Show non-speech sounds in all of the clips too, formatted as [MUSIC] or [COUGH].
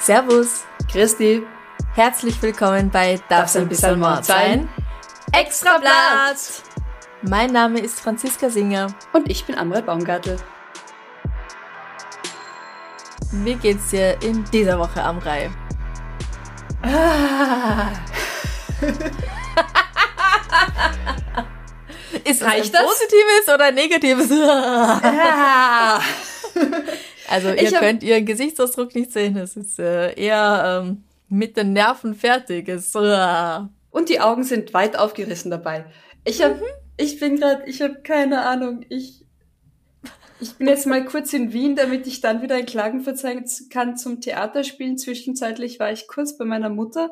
Servus, Christi, herzlich willkommen bei Darf's ein bisschen Mord sein? Extra Blatt! Mein Name ist Franziska Singer. Und ich bin Amrei Baumgartel. Wie geht's dir in dieser Woche, Amrei? Ah. [LAUGHS] [LAUGHS] Ist Reicht das das? ein positives oder negatives? Ah. [LAUGHS] Also ihr hab- könnt ihren Gesichtsausdruck nicht sehen. Es ist äh, eher ähm, mit den Nerven fertig. Es, äh, [LAUGHS] Und die Augen sind weit aufgerissen dabei. Ich hab, ich bin gerade, ich habe keine Ahnung. Ich, ich bin jetzt mal kurz in Wien, damit ich dann wieder in Klagenfurt sein kann zum Theaterspielen. Zwischenzeitlich war ich kurz bei meiner Mutter.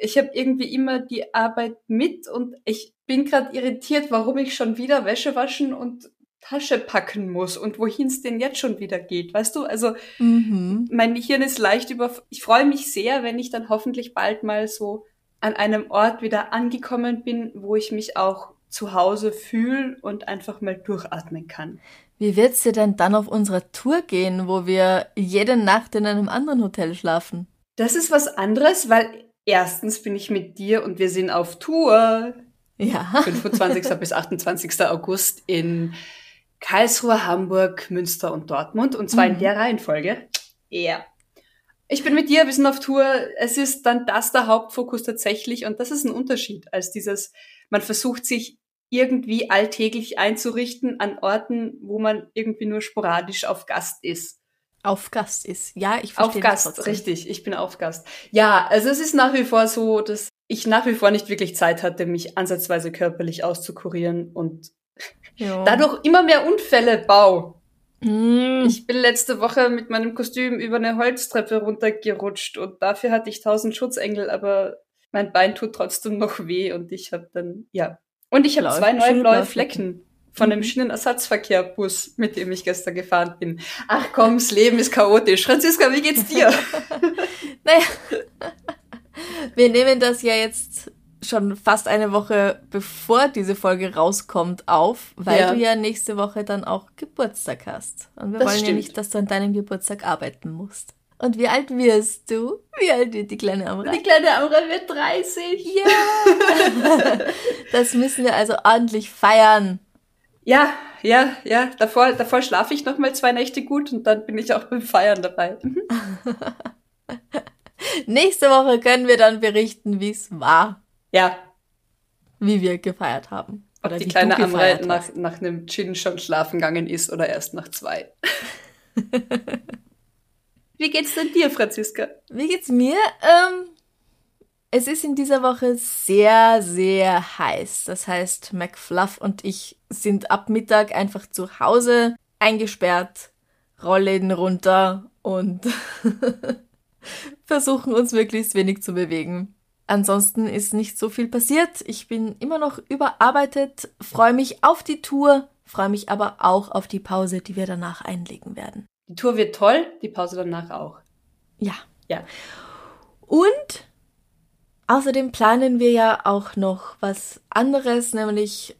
Ich habe irgendwie immer die Arbeit mit und ich bin gerade irritiert, warum ich schon wieder Wäsche waschen und Tasche packen muss und wohin es denn jetzt schon wieder geht. Weißt du, also mhm. mein Hirn ist leicht über. Ich freue mich sehr, wenn ich dann hoffentlich bald mal so an einem Ort wieder angekommen bin, wo ich mich auch zu Hause fühle und einfach mal durchatmen kann. Wie wird's dir denn dann auf unserer Tour gehen, wo wir jede Nacht in einem anderen Hotel schlafen? Das ist was anderes, weil erstens bin ich mit dir und wir sind auf Tour. Ja. 25. [LAUGHS] bis 28. August in Karlsruhe, Hamburg, Münster und Dortmund. Und zwar in Mhm. der Reihenfolge. Ja. Ich bin mit dir, wir sind auf Tour. Es ist dann das der Hauptfokus tatsächlich. Und das ist ein Unterschied als dieses, man versucht sich irgendwie alltäglich einzurichten an Orten, wo man irgendwie nur sporadisch auf Gast ist. Auf Gast ist. Ja, ich Auf verstehe Gast, das trotzdem. richtig. Ich bin auf Gast. Ja, also es ist nach wie vor so, dass ich nach wie vor nicht wirklich Zeit hatte, mich ansatzweise körperlich auszukurieren und Ja. dadurch immer mehr Unfälle bau. Mm. Ich bin letzte Woche mit meinem Kostüm über eine Holztreppe runtergerutscht und dafür hatte ich tausend Schutzengel, aber mein Bein tut trotzdem noch weh und ich habe dann, ja. Und ich habe zwei neue blaue Flecken von dem Mhm. Schienenersatzverkehrbus, mit dem ich gestern gefahren bin. Ach komm, das Leben ist chaotisch. Franziska, wie geht's dir? [LAUGHS] Naja, wir nehmen das ja jetzt schon fast eine Woche bevor diese Folge rauskommt auf, weil Ja. du ja nächste Woche dann auch Geburtstag hast. Und wir Das wollen ja stimmt. nicht, dass du an deinem Geburtstag arbeiten musst. Und wie alt wirst du? Wie alt wird die kleine Amra? Die kleine Amra wird 30. Ja! [LAUGHS] das müssen wir also ordentlich feiern. Ja, ja, ja. Davor, davor schlafe ich noch mal zwei Nächte gut und dann bin ich auch beim Feiern dabei. Mhm. [LAUGHS] Nächste Woche können wir dann berichten, wie es war, Ja, wie wir gefeiert haben. ob Oder die wie kleine gefeiert nach, nach einem Gin schon schlafen gegangen ist oder erst nach zwei. [LAUGHS] Wie geht's denn dir, Franziska? Wie geht's mir? Ähm, es ist in dieser Woche sehr, sehr heiß. Das heißt, McFluff und ich sind ab Mittag einfach zu Hause eingesperrt, Rollläden runter und [LAUGHS] versuchen uns möglichst wenig zu bewegen. Ansonsten ist nicht so viel passiert. Ich bin immer noch überarbeitet, freue mich auf die Tour, freue mich aber auch auf die Pause, die wir danach einlegen werden. Die Tour wird toll, die Pause danach auch. Ja. Ja. Und außerdem planen wir ja auch noch was anderes, nämlich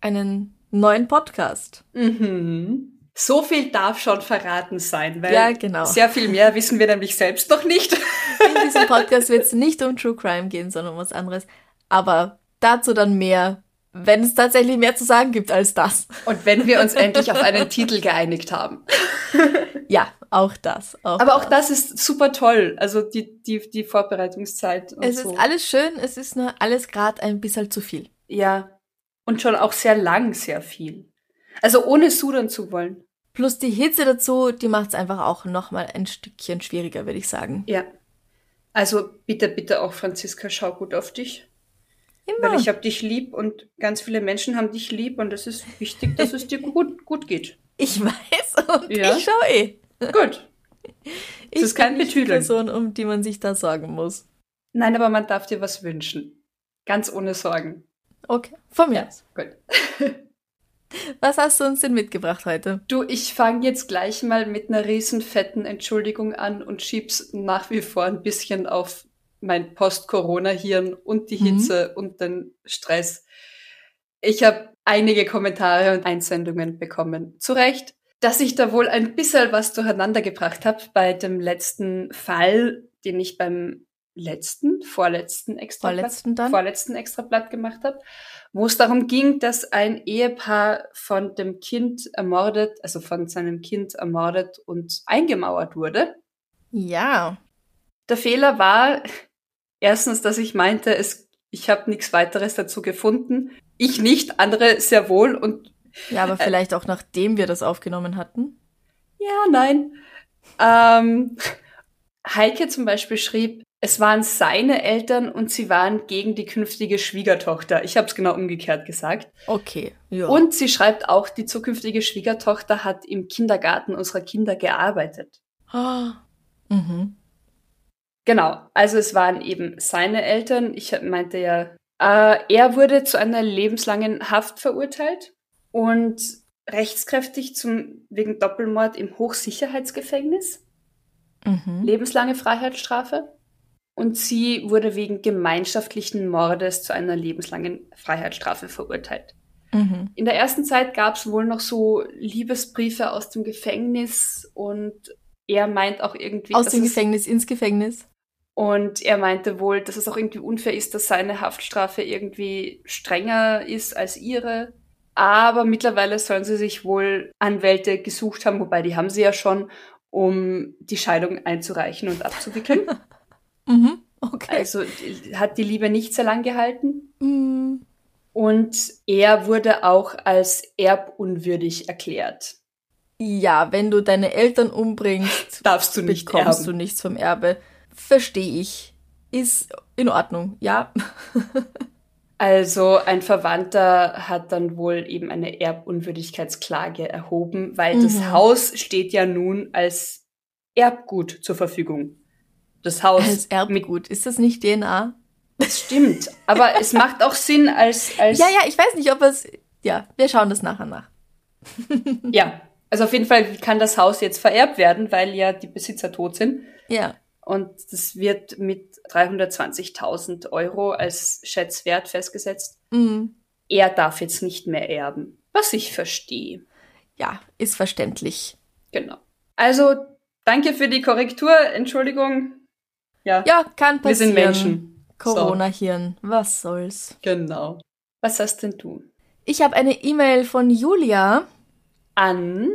einen neuen Podcast. Mhm. So viel darf schon verraten sein, weil Ja, genau. sehr viel mehr wissen wir nämlich selbst noch nicht. [LAUGHS] In diesem Podcast wird es nicht um True Crime gehen, sondern um was anderes. Aber dazu dann mehr, wenn es tatsächlich mehr zu sagen gibt als das. Und wenn wir uns endlich auf einen Titel geeinigt haben. Ja, auch das. Auch Aber auch das ist super toll. Also die, die, die Vorbereitungszeit. Und Es so. ist alles schön, es ist nur alles gerade ein bisschen zu viel. Ja. Und schon auch sehr lang, sehr viel. Also ohne sudern zu wollen. Plus die Hitze dazu, die macht es einfach auch nochmal ein Stückchen schwieriger, würde ich sagen. Ja. Also bitte, bitte auch, Franziska, schau gut auf dich. Immer. Weil ich hab dich lieb und ganz viele Menschen haben dich lieb und es ist wichtig, dass es dir gut, gut geht. Ich weiß und Ja. ich schaue eh. Gut. Ich ist kein Betüdeln. Person, um die man sich da sorgen muss. Nein, aber man darf dir was wünschen. Ganz ohne Sorgen. Okay, von mir Ja, aus. gut. [LAUGHS] Was hast du uns denn mitgebracht heute? Du, ich fange jetzt gleich mal mit einer riesen fetten Entschuldigung an und schieb's nach wie vor ein bisschen auf mein Post-Corona-Hirn und die Mhm. Hitze und den Stress. Ich habe einige Kommentare und Einsendungen bekommen. Zu Recht, dass ich da wohl ein bisschen was durcheinander gebracht habe bei dem letzten Fall, den ich beim letzten, vorletzten Extrablatt, Vorletzten dann? vorletzten Extrablatt gemacht habe, wo es darum ging, dass ein Ehepaar von dem Kind ermordet, also von seinem Kind ermordet und eingemauert wurde. Ja. Der Fehler war erstens, dass ich meinte, es, ich habe nichts weiteres dazu gefunden. Ich nicht, andere sehr wohl und Ja, aber vielleicht auch nachdem wir das aufgenommen hatten. ja, nein. Ähm, Heike zum Beispiel schrieb, es waren seine Eltern und sie waren gegen die künftige Schwiegertochter. Ich habe es genau umgekehrt gesagt. Okay. Ja. Und sie schreibt auch, die zukünftige Schwiegertochter hat im Kindergarten unserer Kinder gearbeitet. Ah. Mhm. Genau, also es waren eben seine Eltern. Ich meinte ja, äh, er wurde zu einer lebenslangen Haft verurteilt und rechtskräftig zum, wegen Doppelmord im Hochsicherheitsgefängnis. Mhm. Lebenslange Freiheitsstrafe. Und sie wurde wegen gemeinschaftlichen Mordes zu einer lebenslangen Freiheitsstrafe verurteilt. Mhm. In der ersten Zeit gab es wohl noch so Liebesbriefe aus dem Gefängnis und er meint auch irgendwie, Aus dem Gefängnis ins Gefängnis. und er meinte wohl, dass es auch irgendwie unfair ist, dass seine Haftstrafe irgendwie strenger ist als ihre. Aber mittlerweile sollen sie sich wohl Anwälte gesucht haben, wobei die haben sie ja schon, um die Scheidung einzureichen und abzuwickeln. [LAUGHS] Mhm. Okay. also hat die Liebe nicht sehr lang gehalten. Mhm. Und er wurde auch als erbunwürdig erklärt. Ja, wenn du deine Eltern umbringst, [LAUGHS] Darfst du nicht bekommst erben. du nichts vom Erbe. Verstehe ich. Ist in Ordnung, ja. [LAUGHS] Also ein Verwandter hat dann wohl eben eine Erbunwürdigkeitsklage erhoben, weil das Mhm. Haus steht ja nun als Erbgut zur Verfügung. Das Haus Als Erbgut. Ist das nicht DNA? Das stimmt, aber es macht auch Sinn als als Ja, ja, ich weiß nicht, ob es. Ja, wir schauen das nachher nach. [LAUGHS] ja. Also auf jeden Fall kann das Haus jetzt vererbt werden, weil ja die Besitzer tot sind. Ja. Und das wird mit 320.000 Euro als Schätzwert festgesetzt. Mhm. Er darf jetzt nicht mehr erben, was ich verstehe. Ja, ist verständlich. Genau. Also, danke für die Korrektur. Entschuldigung. Ja, Ja, kann wir sind passieren. Menschen. Corona-Hirn, was soll's. So, genau. Was hast denn du? Ich habe eine E-Mail von Julia, An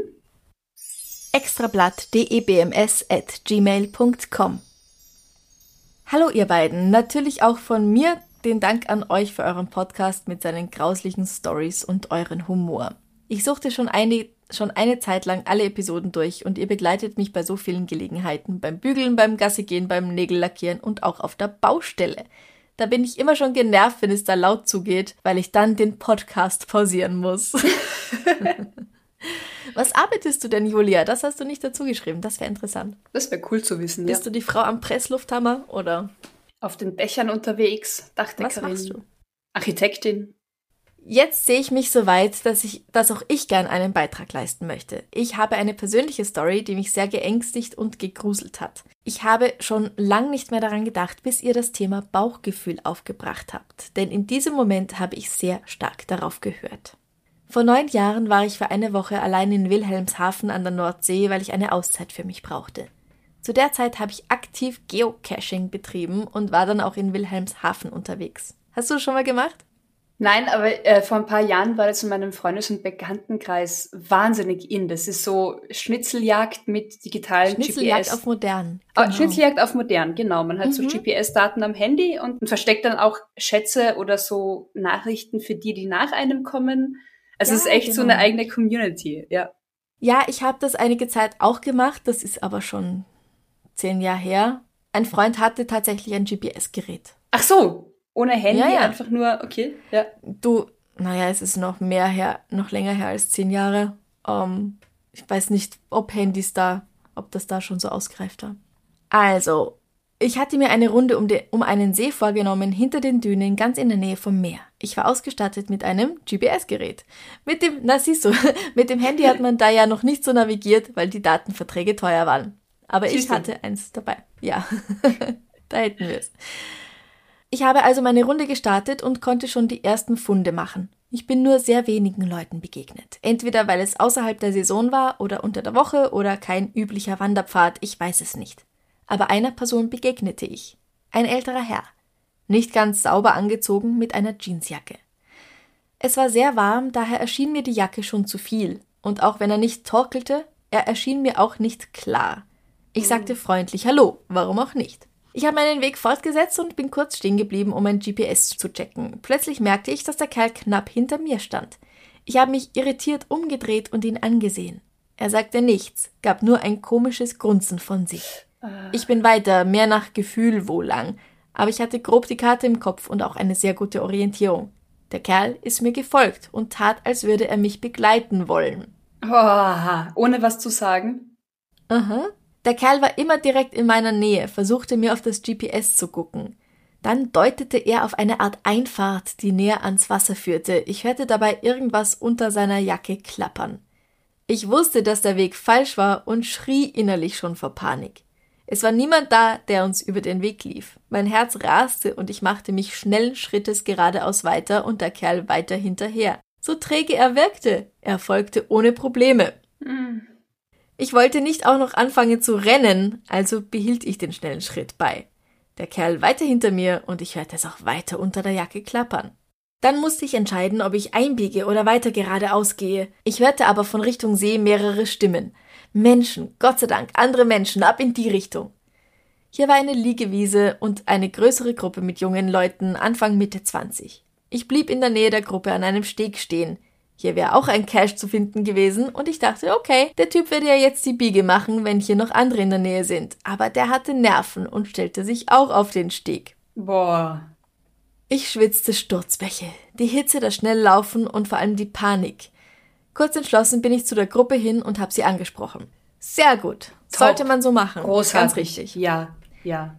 extrablatt.debms.gmail.com. Hallo ihr beiden, natürlich auch von mir den Dank an euch für euren Podcast mit seinen grauslichen Stories und euren Humor. Ich suchte schon eine, schon eine Zeit lang alle Episoden durch und ihr begleitet mich bei so vielen Gelegenheiten, beim Bügeln, beim Gassigehen, beim Nägellackieren und auch auf der Baustelle. Da bin ich immer schon genervt, wenn es da laut zugeht, weil ich dann den Podcast pausieren muss. [LAUGHS] Was arbeitest du denn, Julia? Das hast du nicht dazu geschrieben. Das wäre interessant. das wäre cool zu wissen. Ja. Bist du die Frau am Presslufthammer oder Auf den Dächern unterwegs, was Dachdeckerin, machst du? Architektin. Jetzt sehe ich mich so weit, dass ich, dass auch ich gern einen Beitrag leisten möchte. Ich habe eine persönliche Story, die mich sehr geängstigt und gegruselt hat. Ich habe schon lang nicht mehr daran gedacht, bis ihr das Thema Bauchgefühl aufgebracht habt. Denn in diesem Moment habe ich sehr stark darauf gehört. Vor neun Jahren war ich für eine Woche allein in Wilhelmshaven an der Nordsee, weil ich eine Auszeit für mich brauchte. Zu der Zeit habe ich aktiv Geocaching betrieben und war dann auch in Wilhelmshaven unterwegs. Hast du das schon mal gemacht? Nein, aber äh, vor ein paar Jahren war das in meinem Freundes- und Bekanntenkreis wahnsinnig in. Das ist so Schnitzeljagd mit digitalen Schnitzeljagd GPS. auf modern. Ah, Genau. Schnitzeljagd auf modern, genau. Man hat so Mhm. GPS-Daten am Handy und versteckt dann auch Schätze oder so Nachrichten für die, die nach einem kommen. Es Ja, ist echt so genau. eine eigene Community, ja. Ja, ich habe das einige Zeit auch gemacht. Das ist aber schon zehn Jahre her. Ein Freund hatte tatsächlich ein GPS-Gerät. Ach so, ohne Handy, Ja, ja. einfach nur, okay, ja. Du, naja, es ist noch mehr her, noch länger her als zehn Jahre. Ähm, ich weiß nicht, ob Handys da, ob das da schon so ausgereift war. Also, ich hatte mir eine Runde um, de, um einen See vorgenommen, hinter den Dünen, ganz in der Nähe vom Meer. Ich war ausgestattet mit einem GPS-Gerät. Mit dem, na siehst du, [LAUGHS] mit dem Handy hat man da ja noch nicht so navigiert, weil die Datenverträge teuer waren. Aber ich du. hatte eins dabei. Ja, [LAUGHS] da hätten wir es. Ich habe also meine Runde gestartet und konnte schon die ersten Funde machen. Ich bin nur sehr wenigen Leuten begegnet. Entweder weil es außerhalb der Saison war oder unter der Woche oder kein üblicher Wanderpfad, ich weiß es nicht. Aber einer Person begegnete ich. Ein älterer Herr. Nicht ganz sauber angezogen mit einer Jeansjacke. Es war sehr warm, daher erschien mir die Jacke schon zu viel. Und auch wenn er nicht torkelte, er erschien mir auch nicht klar. Ich sagte freundlich Hallo, warum auch nicht. Ich habe meinen Weg fortgesetzt und bin kurz stehen geblieben, um mein GPS zu checken. Plötzlich merkte ich, dass der Kerl knapp hinter mir stand. Ich habe mich irritiert umgedreht und ihn angesehen. Er sagte nichts, gab nur ein komisches Grunzen von sich. Ich bin weiter, mehr nach Gefühl wohl lang, aber ich hatte grob die Karte im Kopf und auch eine sehr gute Orientierung. Der Kerl ist mir gefolgt und tat, als würde er mich begleiten wollen. Oh, ohne was zu sagen? Aha. Der Kerl war immer direkt in meiner Nähe, versuchte mir auf das GPS zu gucken. Dann deutete er auf eine Art Einfahrt, die näher ans Wasser führte. Ich hörte dabei irgendwas unter seiner Jacke klappern. Ich wusste, dass der Weg falsch war und schrie innerlich schon vor Panik. Es war niemand da, der uns über den Weg lief. Mein Herz raste und ich machte mich schnellen Schrittes geradeaus weiter und der Kerl weiter hinterher. So träge er wirkte, er folgte ohne Probleme. Mhm. Ich wollte nicht auch noch anfangen zu rennen, also behielt ich den schnellen Schritt bei. Der Kerl weiter hinter mir und ich hörte es auch weiter unter der Jacke klappern. Dann musste ich entscheiden, ob ich einbiege oder weiter geradeaus gehe. Ich hörte aber von Richtung See mehrere Stimmen. Menschen, Gott sei Dank, andere Menschen, ab in die Richtung. Hier war eine Liegewiese und eine größere Gruppe mit jungen Leuten, Anfang Mitte 20. Ich blieb in der Nähe der Gruppe an einem Steg stehen. Hier wäre auch ein Cache zu finden gewesen und ich dachte, okay, der Typ würde ja jetzt die Biege machen, wenn hier noch andere in der Nähe sind. Aber der hatte Nerven und stellte sich auch auf den Steg. Boah. Ich schwitzte Sturzbäche. Die Hitze, das Schnelllaufen und vor allem die Panik. Kurz entschlossen bin ich zu der Gruppe hin und habe sie angesprochen. Sehr gut. Top. Sollte man so machen. Großartig. Ganz richtig. Ja, ja.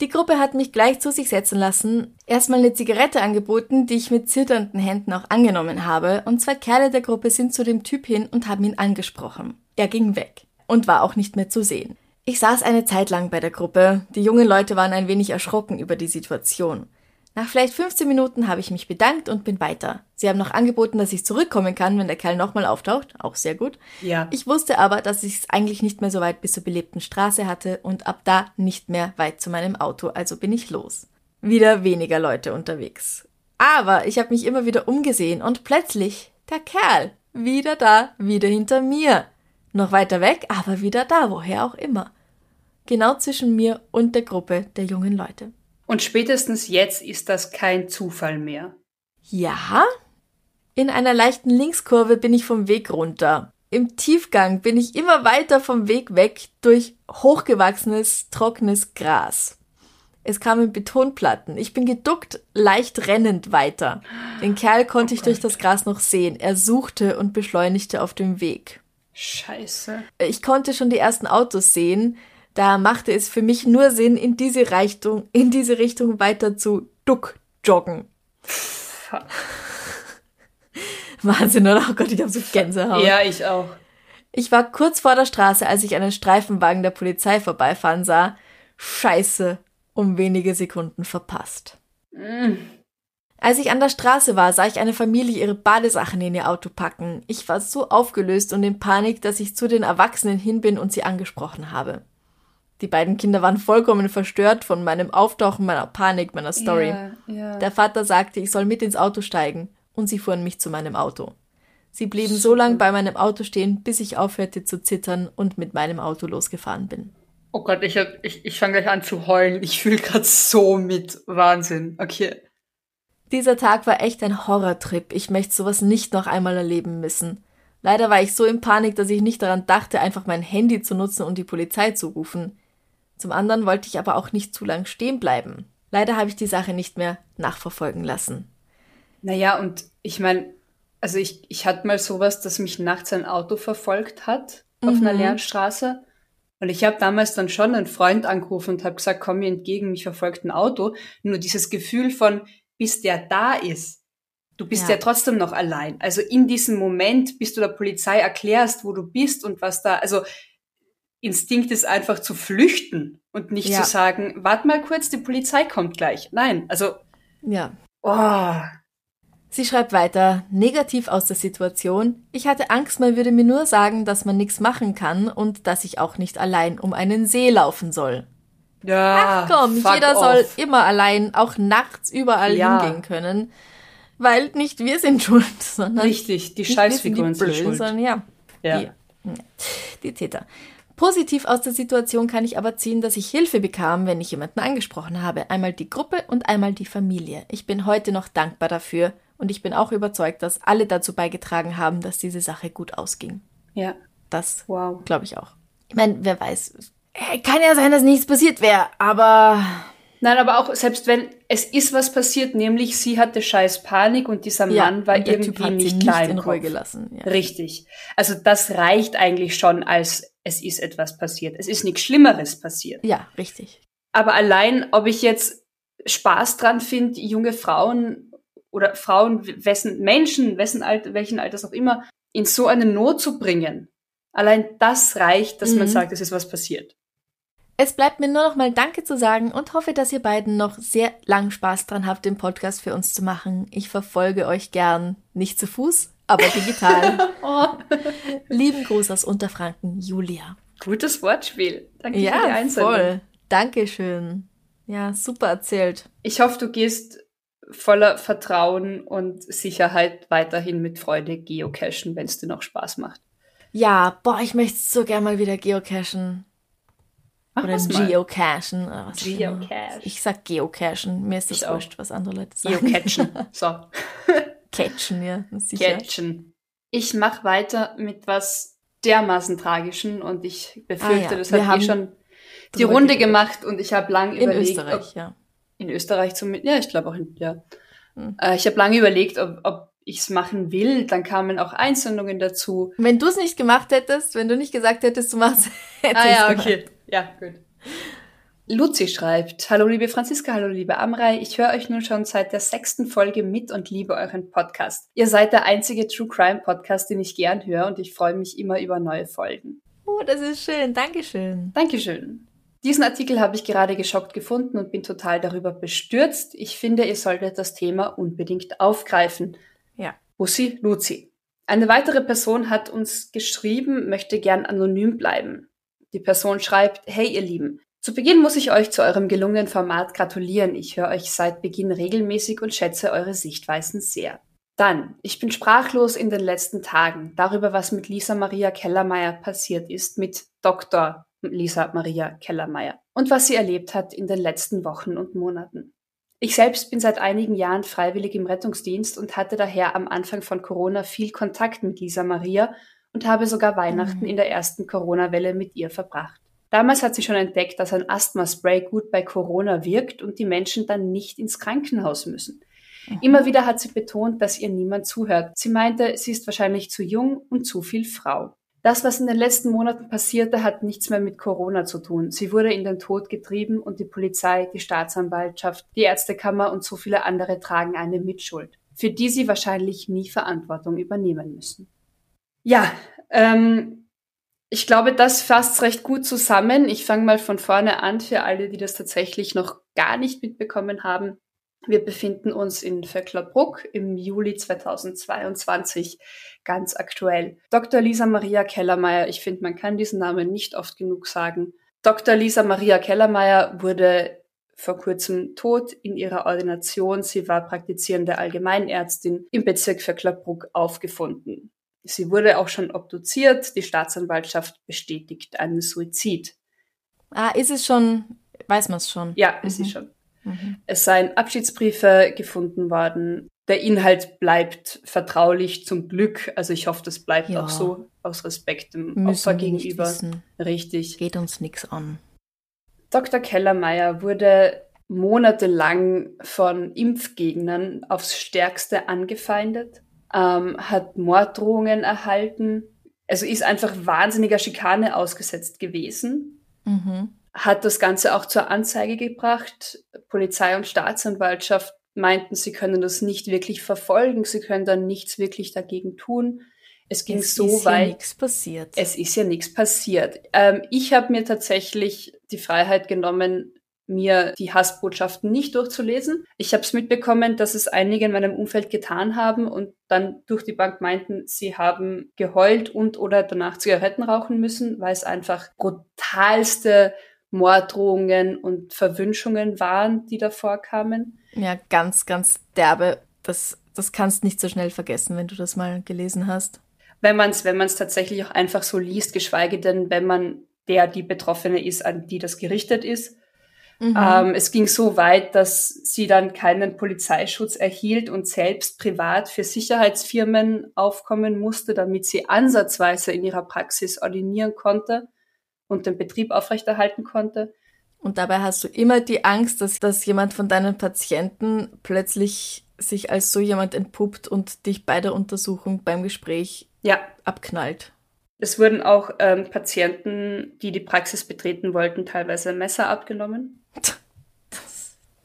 Die Gruppe hat mich gleich zu sich setzen lassen, erstmal eine Zigarette angeboten, die ich mit zitternden Händen auch angenommen habe, und zwei Kerle der Gruppe sind zu dem Typ hin und haben ihn angesprochen. Er ging weg und war auch nicht mehr zu sehen. Ich saß eine Zeit lang bei der Gruppe, die jungen Leute waren ein wenig erschrocken über die Situation. Nach vielleicht 15 Minuten habe ich mich bedankt und bin weiter. Sie haben noch angeboten, dass ich zurückkommen kann, wenn der Kerl nochmal auftaucht. Auch sehr gut. Ja. Ich wusste aber, dass ich es eigentlich nicht mehr so weit bis zur belebten Straße hatte und ab da nicht mehr weit zu meinem Auto, also bin ich los. Wieder weniger Leute unterwegs. Aber ich habe mich immer wieder umgesehen und plötzlich der Kerl. Wieder da, wieder hinter mir. Noch weiter weg, aber wieder da, woher auch immer. Genau zwischen mir und der Gruppe der jungen Leute. Und spätestens jetzt ist das kein Zufall mehr. Ja? In einer leichten Linkskurve bin ich vom Weg runter. Im Tiefgang bin ich immer weiter vom Weg weg durch hochgewachsenes, trockenes Gras. Es kamen Betonplatten. Ich bin geduckt, leicht rennend weiter. Den Kerl konnte oh ich durch das Gras noch sehen. Er suchte und beschleunigte auf dem Weg. Scheiße. Ich konnte schon die ersten Autos sehen. Da machte es für mich nur Sinn, in diese Richtung, in diese Richtung weiter zu duck joggen. Wahnsinn, oder? Oh Gott, ich habe so Gänsehaut. Ja, ich auch. Ich war kurz vor der Straße, als ich einen Streifenwagen der Polizei vorbeifahren sah. Scheiße, um wenige Sekunden verpasst. Mm. Als ich an der Straße war, sah ich eine Familie ihre Badesachen in ihr Auto packen. Ich war so aufgelöst und in Panik, dass ich zu den Erwachsenen hin bin und sie angesprochen habe. Die beiden Kinder waren vollkommen verstört von meinem Auftauchen, meiner Panik, meiner Story. Yeah, yeah. Der Vater sagte, ich soll mit ins Auto steigen und sie fuhren mich zu meinem Auto. Sie blieben Super. so lange bei meinem Auto stehen, bis ich aufhörte zu zittern und mit meinem Auto losgefahren bin. Oh Gott, ich, ich, ich fange gleich an zu heulen. Ich fühle gerade so mit. Wahnsinn. Okay. Dieser Tag war echt ein Horrortrip. Ich möchte sowas nicht noch einmal erleben müssen. Leider war ich so in Panik, dass ich nicht daran dachte, einfach mein Handy zu nutzen und die Polizei zu rufen. Zum anderen wollte ich aber auch nicht zu lang stehen bleiben. Leider habe ich die Sache nicht mehr nachverfolgen lassen. Naja, und ich meine, also ich, ich hatte mal sowas, dass mich nachts ein Auto verfolgt hat auf mhm. einer leeren Straße. Und ich habe damals dann schon einen Freund angerufen und habe gesagt, komm mir entgegen, mich verfolgt ein Auto. Nur dieses Gefühl von, bis der da ist, du bist ja. ja trotzdem noch allein. Also in diesem Moment, bis du der Polizei erklärst, wo du bist und was da, also Instinkt ist einfach zu flüchten und nicht ja. zu sagen, warte mal kurz, die Polizei kommt gleich. Nein, also. Ja. Oh. Sie schreibt weiter, negativ aus der Situation. Ich hatte Angst, man würde mir nur sagen, dass man nichts machen kann und dass ich auch nicht allein um einen See laufen soll. Ja, Ach komm, jeder off. soll immer allein, auch nachts überall Ja. hingehen können. Weil nicht wir sind [LAUGHS] schuld, sondern Richtig, die Scheißfiguren sind, schuld. sondern ja, Ja. die, die Täter. Positiv aus der Situation kann ich aber ziehen, dass ich Hilfe bekam, wenn ich jemanden angesprochen habe. Einmal die Gruppe und einmal die Familie. Ich bin heute noch dankbar dafür und ich bin auch überzeugt, dass alle dazu beigetragen haben, dass diese Sache gut ausging. Ja, Das wow. glaube ich auch. Ich meine, wer weiß. Äh, Kann ja sein, dass nichts passiert wäre, aber Nein, aber auch selbst wenn es ist was passiert, nämlich sie hatte scheiß Panik und dieser ja, Mann war irgendwie Typ hat nicht sie klar nicht im in Ruhe gelassen. Ja. Richtig. Also das reicht eigentlich schon als es ist etwas passiert. Es ist nichts Schlimmeres passiert. ja, richtig. Aber allein, ob ich jetzt Spaß dran finde, junge Frauen oder Frauen, wessen Menschen, wessen Alter, welchen Alters auch immer, in so eine Not zu bringen, allein das reicht, dass man Mhm. sagt, es ist was passiert. Es bleibt mir nur noch mal Danke zu sagen und hoffe, dass ihr beiden noch sehr lang Spaß dran habt, den Podcast für uns zu machen. Ich verfolge euch gern, nicht zu Fuß, aber digital. [LAUGHS] Oh, Lieben Gruß aus Unterfranken, Julia. gutes Wortspiel. Danke für die Ja, Einsendung. voll. Dankeschön. Ja, super erzählt. Ich hoffe, du gehst voller Vertrauen und Sicherheit weiterhin mit Freude geocachen, wenn es dir noch Spaß macht. Ja, boah, ich möchte so gern mal wieder geocachen. Mach Oder geocachen. Oder was. Geocache. Ich sag geocachen. Mir ist das Ich auch. wurscht, was andere Leute sagen. Geocachen. [LAUGHS] So. Catchen, ja, sicher. Catchen. Ich mache weiter mit was dermaßen Tragischen und ich befürchte, Ah ja, das hat eh schon die Runde geredet. gemacht und ich habe lang In überlegt, Österreich, ob, ja. in Österreich zumindest, ja, ich glaube auch in, ja. Hm. Äh, ich habe lange überlegt, ob, ob ich es machen will. Dann kamen auch Einsendungen dazu. Wenn du es nicht gemacht hättest, wenn du nicht gesagt hättest, du machst, [LAUGHS] hätte Ah ja, gemacht. okay. Ja, gut. Luzi schreibt, Hallo liebe Franziska, hallo liebe Amrei, ich höre euch nun schon seit der sechsten Folge mit und liebe euren Podcast. Ihr seid der einzige True Crime Podcast, den ich gern höre und ich freue mich immer über neue Folgen. Oh, das ist schön. Dankeschön. Dankeschön. Diesen Artikel habe ich gerade geschockt gefunden und bin total darüber bestürzt. Ich finde, ihr solltet das Thema unbedingt aufgreifen. Ja. Bussi Luzi. Eine weitere Person hat uns geschrieben, möchte gern anonym bleiben. Die Person schreibt, hey ihr Lieben, zu Beginn muss ich euch zu eurem gelungenen Format gratulieren. Ich höre euch seit Beginn regelmäßig und schätze eure Sichtweisen sehr. Dann, ich bin sprachlos in den letzten Tagen darüber, was mit Lisa Maria Kellermeier passiert ist, mit Dr. Lisa Maria Kellermeier und was sie erlebt hat in den letzten Wochen und Monaten. Ich selbst bin seit einigen Jahren freiwillig im Rettungsdienst und hatte daher am Anfang von Corona viel Kontakt mit Lisa Maria und habe sogar Weihnachten Mhm. in der ersten Corona-Welle mit ihr verbracht. Damals hat sie schon entdeckt, dass ein Asthma-Spray gut bei Corona wirkt und die Menschen dann nicht ins Krankenhaus müssen. Immer wieder hat sie betont, dass ihr niemand zuhört. Sie meinte, sie ist wahrscheinlich zu jung und zu viel Frau. Das, was in den letzten Monaten passierte, hat nichts mehr mit Corona zu tun. Sie wurde in den Tod getrieben und die Polizei, die Staatsanwaltschaft, die Ärztekammer und so viele andere tragen eine Mitschuld, für die sie wahrscheinlich nie Verantwortung übernehmen müssen. Ja, ähm, ich glaube, das fasst recht gut zusammen. Ich fange mal von vorne an für alle, die das tatsächlich noch gar nicht mitbekommen haben. Wir befinden uns in Vöcklerbruck im Juli 2022, ganz aktuell. Dr. Lisa Maria Kellermeier, ich finde, man kann diesen Namen nicht oft genug sagen. Dr. Lisa Maria Kellermeier wurde vor kurzem tot in ihrer Ordination. Sie war praktizierende Allgemeinärztin im Bezirk Vöcklerbruck aufgefunden. Sie wurde auch schon obduziert. Die Staatsanwaltschaft bestätigt einen Suizid. Ah, ist es schon, weiß man es schon. Ja, ist Mhm. sie schon. Mhm. Es seien Abschiedsbriefe gefunden worden. Der Inhalt bleibt vertraulich zum Glück. Also ich hoffe, das bleibt Ja. auch so aus Respekt dem Opfer Müssen nicht gegenüber. wissen. Richtig. Geht uns nichts an. Dr. Kellermeier wurde monatelang von Impfgegnern aufs Stärkste angefeindet, ähm, hat Morddrohungen erhalten, also ist einfach wahnsinniger Schikane ausgesetzt gewesen, Mhm. hat das Ganze auch zur Anzeige gebracht. Polizei und Staatsanwaltschaft meinten, sie können das nicht wirklich verfolgen, sie können dann nichts wirklich dagegen tun. Es ging es so ist ja weit. nichts passiert. Es ist ja nichts passiert. Ähm, ich habe mir tatsächlich die Freiheit genommen, mir die Hassbotschaften nicht durchzulesen. Ich habe es mitbekommen, dass es einige in meinem Umfeld getan haben und dann durch die Bank meinten, sie haben geheult und oder danach Zigaretten rauchen müssen, weil es einfach brutalste Morddrohungen und Verwünschungen waren, die da vorkamen. Ja, ganz, ganz derbe. Das, das kannst nicht so schnell vergessen, wenn du das mal gelesen hast. Wenn man es wenn man's tatsächlich auch einfach so liest, geschweige denn, wenn man der die Betroffene ist, an die das gerichtet ist. Mhm. Ähm, es ging so weit, dass sie dann keinen Polizeischutz erhielt und selbst privat für Sicherheitsfirmen aufkommen musste, damit sie ansatzweise in ihrer Praxis ordinieren konnte und den Betrieb aufrechterhalten konnte. Und dabei hast du immer die Angst, dass, dass jemand von deinen Patienten plötzlich sich als so jemand entpuppt und dich bei der Untersuchung beim Gespräch ja. abknallt. Es wurden auch ähm, Patienten, die die Praxis betreten wollten, teilweise Messer abgenommen.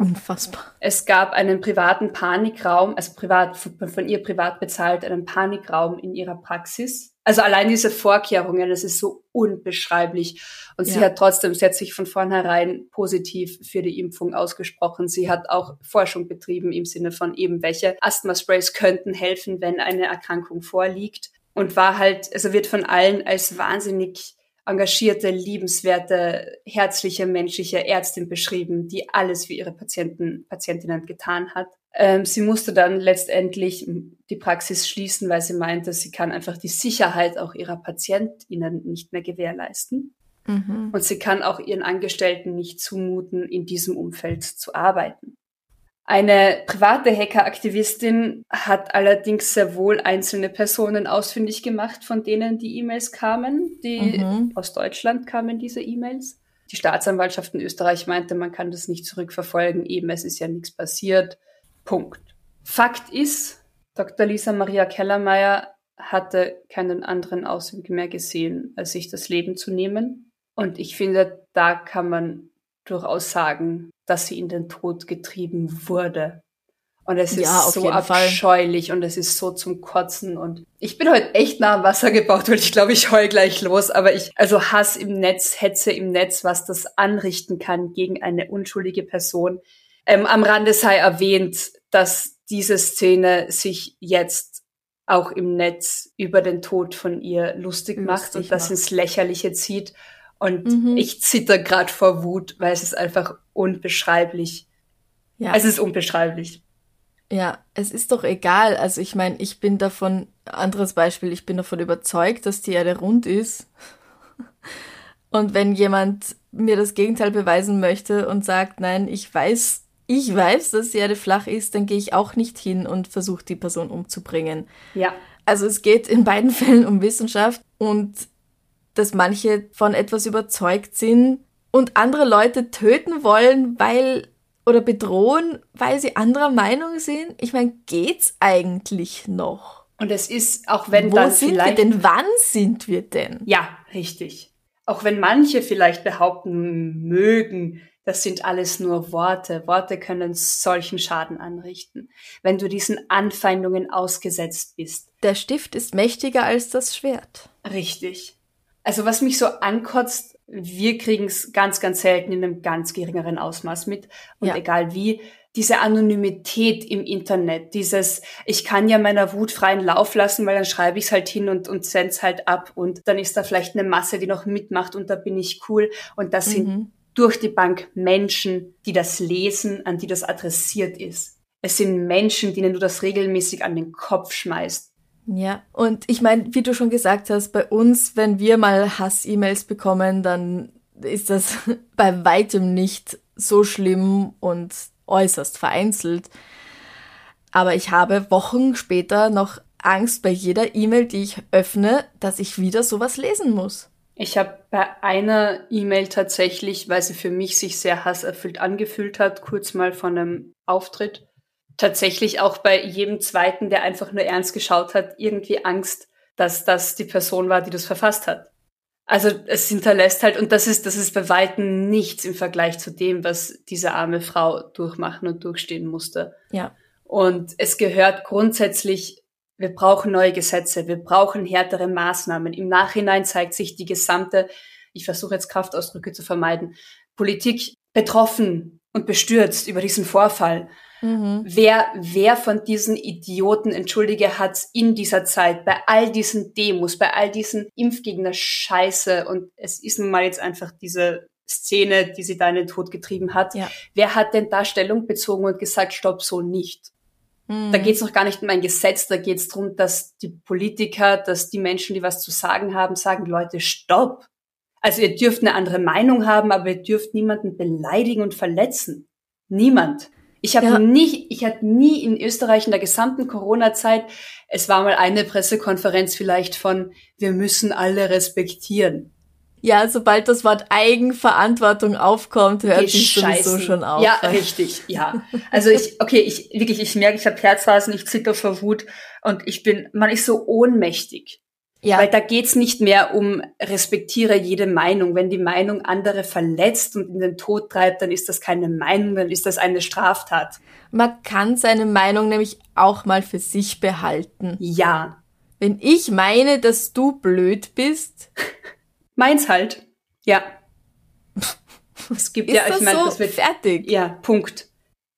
Unfassbar. Es gab einen privaten Panikraum, also privat, von ihr privat bezahlt, einen Panikraum in ihrer Praxis. Also allein diese Vorkehrungen, das ist so unbeschreiblich. Und sie ja. hat trotzdem, sie hat sich von vornherein positiv für die Impfung ausgesprochen. Sie hat auch Forschung betrieben im Sinne von eben, welche Asthma-Sprays könnten helfen, wenn eine Erkrankung vorliegt. Und war halt, also wird von allen als wahnsinnig engagierte, liebenswerte, herzliche, menschliche Ärztin beschrieben, die alles für ihre Patienten, Patientinnen getan hat. Ähm, sie musste dann letztendlich die Praxis schließen, weil sie meinte, sie kann einfach die Sicherheit auch ihrer Patientinnen nicht mehr gewährleisten. Mhm. Und sie kann auch ihren Angestellten nicht zumuten, in diesem Umfeld zu arbeiten. Eine private Hackeraktivistin hat allerdings sehr wohl einzelne Personen ausfindig gemacht, von denen die E-Mails kamen. Die mhm. aus Deutschland kamen diese E-Mails. Die Staatsanwaltschaft in Österreich meinte, man kann das nicht zurückverfolgen, eben es ist ja nichts passiert. Punkt. Fakt ist, Dr. Lisa Maria Kellermeier hatte keinen anderen Ausweg mehr gesehen, als sich das Leben zu nehmen. Und ich finde, da kann man durchaus sagen, dass sie in den Tod getrieben wurde. Und es ist ja, so abscheulich Fall. und es ist so zum Kotzen und ich bin heute echt nah am Wasser gebaut, weil ich glaube, ich heul gleich los, aber ich, also Hass im Netz, Hetze im Netz, was das anrichten kann gegen eine unschuldige Person. Ähm, am Rande sei erwähnt, dass diese Szene sich jetzt auch im Netz über den Tod von ihr lustig, lustig macht und das ins Lächerliche zieht und mhm. ich zitter gerade vor Wut, weil es ist einfach unbeschreiblich. Ja. Es ist unbeschreiblich. Ja, es ist doch egal. Also ich meine, ich bin davon, anderes Beispiel, ich bin davon überzeugt, dass die Erde rund ist. [LAUGHS] Und wenn jemand mir das Gegenteil beweisen möchte und sagt, nein, ich weiß, ich weiß, dass die Erde flach ist, dann gehe ich auch nicht hin und versuche die Person umzubringen. Ja. Also es geht in beiden [LAUGHS] Fällen um Wissenschaft und dass manche von etwas überzeugt sind und andere Leute töten wollen, weil oder bedrohen, weil sie anderer Meinung sind. Ich meine, geht's eigentlich noch? Und es ist, auch wenn Wo dann sind wir denn? Wann sind wir denn? Ja, richtig. Auch wenn manche vielleicht behaupten mögen, das sind alles nur Worte. Worte können solchen Schaden anrichten, wenn du diesen Anfeindungen ausgesetzt bist. Der Stift ist mächtiger als das Schwert. Richtig. Also was mich so ankotzt, wir kriegen es ganz, ganz selten in einem ganz geringeren Ausmaß mit. Und ja. egal wie, diese Anonymität im Internet, dieses, ich kann ja meiner Wut freien Lauf lassen, weil dann schreibe ich es halt hin und, und send's halt ab und dann ist da vielleicht eine Masse, die noch mitmacht und da bin ich cool. Und das mhm. sind durch die Bank Menschen, die das lesen, an die das adressiert ist. Es sind Menschen, denen du das regelmäßig an den Kopf schmeißt. Ja, und ich meine, wie du schon gesagt hast, bei uns, wenn wir mal Hass-E-Mails bekommen, dann ist das [LAUGHS] bei weitem nicht so schlimm und äußerst vereinzelt. Aber ich habe Wochen später noch Angst bei jeder E-Mail, die ich öffne, dass ich wieder sowas lesen muss. Ich habe bei einer E-Mail tatsächlich, weil sie für mich sich sehr hasserfüllt angefühlt hat, kurz mal von einem Auftritt, tatsächlich auch bei jedem zweiten, der einfach nur ernst geschaut hat, irgendwie Angst, dass das die Person war, die das verfasst hat. Also es hinterlässt halt, und das ist, das ist bei Weitem nichts im Vergleich zu dem, was diese arme Frau durchmachen und durchstehen musste. Ja. Und es gehört grundsätzlich, wir brauchen neue Gesetze, wir brauchen härtere Maßnahmen. Im Nachhinein zeigt sich die gesamte, ich versuche jetzt Kraftausdrücke zu vermeiden, Politik betroffen und bestürzt über diesen Vorfall. Mhm. Wer, wer von diesen Idioten, entschuldige, hat's in dieser Zeit bei all diesen Demos, bei all diesen Impfgegner-Scheiße und es ist nun mal jetzt einfach diese Szene, die sie da in den Tod getrieben hat. Ja. Wer hat denn da Stellung bezogen und gesagt, stopp, so nicht? Mhm. Da geht's noch gar nicht um ein Gesetz, da geht's darum, dass die Politiker, dass die Menschen, die was zu sagen haben, sagen, Leute, stopp. Also ihr dürft eine andere Meinung haben, aber ihr dürft niemanden beleidigen und verletzen. Niemand. Ich habe ja. nie, ich hatte nie in Österreich in der gesamten Corona-Zeit, es war mal eine Pressekonferenz vielleicht von, wir müssen alle respektieren. Ja, sobald das Wort Eigenverantwortung aufkommt, hört sich sowieso schon auf. Ja, richtig, ja. Also ich, okay, ich wirklich, ich merke, ich habe Herzrasen, ich zitter vor Wut und ich bin, man ist so ohnmächtig. Ja. Weil da geht's nicht mehr um respektiere jede Meinung. Wenn die Meinung andere verletzt und in den Tod treibt, dann ist das keine Meinung, dann ist das eine Straftat. Man kann seine Meinung nämlich auch mal für sich behalten. Ja. Wenn ich meine, dass du blöd bist. [LAUGHS] Meins halt. Ja. [LAUGHS] Es gibt ist ja, ich meine, so das wird fertig. Ja, Punkt.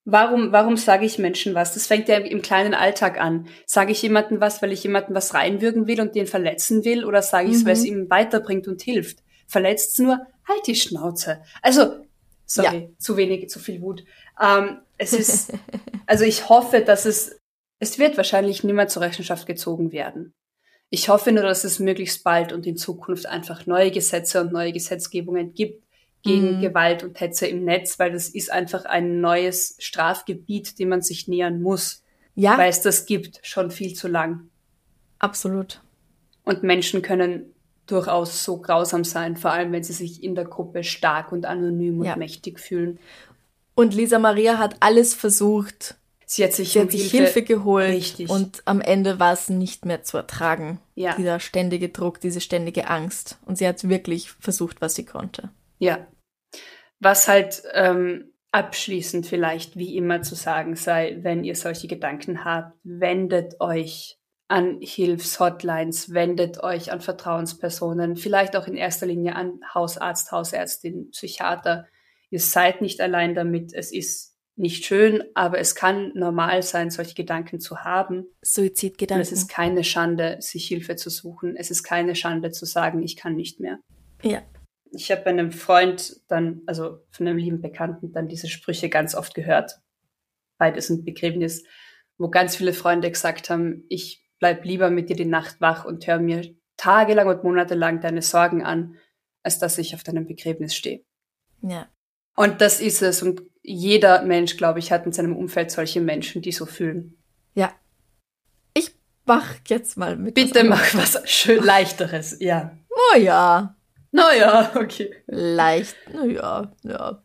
Warum, warum sage ich Menschen was? Das fängt ja im kleinen Alltag an. Sage ich jemandem was, weil ich jemandem was reinwürgen will und den verletzen will, oder sage ich es, mhm. weil es ihm weiterbringt und hilft? Verletzt nur, halt die Schnauze. Also, sorry, ja. zu wenig, zu viel Wut. Ähm, es ist, [LAUGHS] also ich hoffe, dass es, es wird wahrscheinlich niemand zur Rechenschaft gezogen werden. Ich hoffe nur, dass es möglichst bald und in Zukunft einfach neue Gesetze und neue Gesetzgebungen gibt, gegen mhm. Gewalt und Hetze im Netz, weil das ist einfach ein neues Strafgebiet, dem man sich nähern muss. Ja. Weil es das gibt, schon viel zu lang. Absolut. Und Menschen können durchaus so grausam sein, vor allem wenn sie sich in der Gruppe stark und anonym und ja. mächtig fühlen. Und Lisa Maria hat alles versucht. Sie hat sich, sie hat sich Hilfe, Hilfe geholt Richtig. und am Ende war es nicht mehr zu ertragen. Ja. Dieser ständige Druck, diese ständige Angst. Und sie hat wirklich versucht, was sie konnte. Ja, was halt ähm, abschließend vielleicht wie immer zu sagen sei, wenn ihr solche Gedanken habt, wendet euch an Hilfshotlines, wendet euch an Vertrauenspersonen, vielleicht auch in erster Linie an Hausarzt, Hausärztin, Psychiater. Ihr seid nicht allein damit. Es ist nicht schön, aber es kann normal sein, solche Gedanken zu haben. Suizidgedanken. Und es ist keine Schande, sich Hilfe zu suchen. Es ist keine Schande zu sagen, ich kann nicht mehr. Ja, ich habe bei einem Freund dann, also von einem lieben Bekannten, dann diese Sprüche ganz oft gehört. Beides ein Begräbnis, wo ganz viele Freunde gesagt haben, ich bleib lieber mit dir die Nacht wach und höre mir tagelang und monatelang deine Sorgen an, als dass ich auf deinem Begräbnis stehe. Ja. Und das ist es. Und jeder Mensch, glaube ich, hat in seinem Umfeld solche Menschen, die so fühlen. Ja. Ich mach jetzt mal mit. Bitte mach was schön leichteres, ja. Oh ja. Naja, okay. Leicht, naja, ja.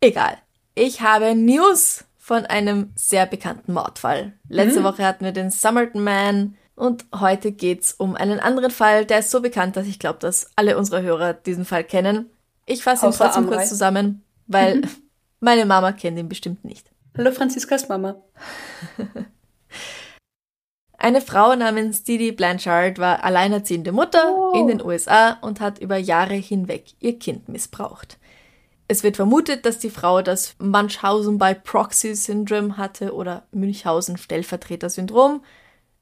Egal. Ich habe News von einem sehr bekannten Mordfall. Letzte mhm. Woche hatten wir den Summerton Man und heute geht's um einen anderen Fall, der ist so bekannt, dass ich glaube, dass alle unsere Hörer diesen Fall kennen. Ich fasse ihn trotzdem Amrei. kurz zusammen, weil mhm. [LAUGHS] meine Mama kennt ihn bestimmt nicht. Hallo Franziskas Mama. [LAUGHS] Eine Frau namens Didi Blanchard war alleinerziehende Mutter oh. in den USA und hat über Jahre hinweg ihr Kind missbraucht. Es wird vermutet, dass die Frau das Munchausen by Proxy Syndrome hatte oder Münchhausen Stellvertreter Syndrom.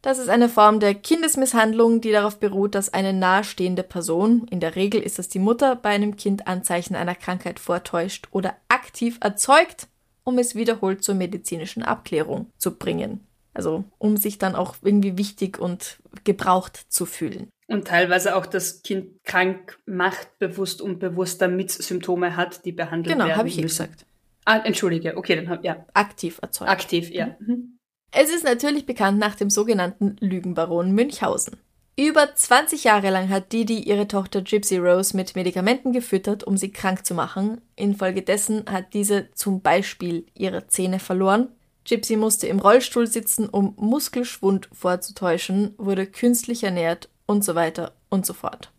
Das ist eine Form der Kindesmisshandlung, die darauf beruht, dass eine nahestehende Person, in der Regel ist das die Mutter, bei einem Kind Anzeichen einer Krankheit vortäuscht oder aktiv erzeugt, um es wiederholt zur medizinischen Abklärung zu bringen. Also um sich dann auch irgendwie wichtig und gebraucht zu fühlen. Und teilweise auch das Kind krank macht, bewusst und bewusst, damit Symptome hat, die behandelt genau, werden Genau, habe ich müssen. gesagt. Ah, entschuldige, okay, dann hab, ja. Aktiv erzeugt. Aktiv, ja. Mhm. Es ist natürlich bekannt nach dem sogenannten Lügenbaron Münchhausen. Über 20 Jahre lang hat Didi ihre Tochter Gypsy Rose mit Medikamenten gefüttert, um sie krank zu machen. Infolgedessen hat diese zum Beispiel ihre Zähne verloren, Gypsy musste im Rollstuhl sitzen, um Muskelschwund vorzutäuschen, wurde künstlich ernährt und so weiter und so fort.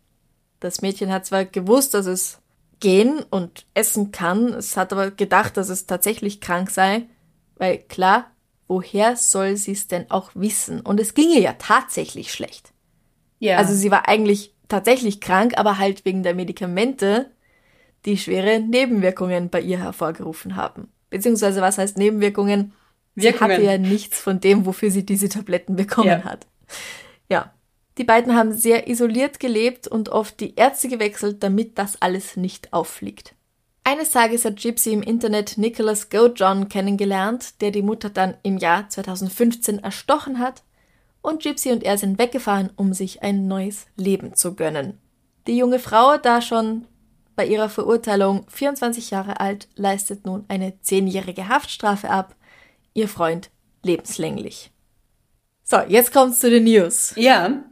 Das Mädchen hat zwar gewusst, dass es gehen und essen kann, es hat aber gedacht, dass es tatsächlich krank sei, weil klar, woher soll sie es denn auch wissen? Und es ging ihr ja tatsächlich schlecht. Ja. Also sie war eigentlich tatsächlich krank, aber halt wegen der Medikamente, die schwere Nebenwirkungen bei ihr hervorgerufen haben. Beziehungsweise, was heißt Nebenwirkungen? Sie Wirkungen. hatte ja nichts von dem, wofür sie diese Tabletten bekommen Ja. hat. Ja. Die beiden haben sehr isoliert gelebt und oft die Ärzte gewechselt, damit das alles nicht auffliegt. Eines Tages hat Gypsy im Internet Nicholas Gojohn kennengelernt, der die Mutter dann im Jahr 2015 erstochen hat und Gypsy und er sind weggefahren, um sich ein neues Leben zu gönnen. Die junge Frau, da schon bei ihrer Verurteilung 24 Jahre alt, leistet nun eine zehnjährige Haftstrafe ab, ihr Freund lebenslänglich. So, jetzt kommt's zu den News. Ja.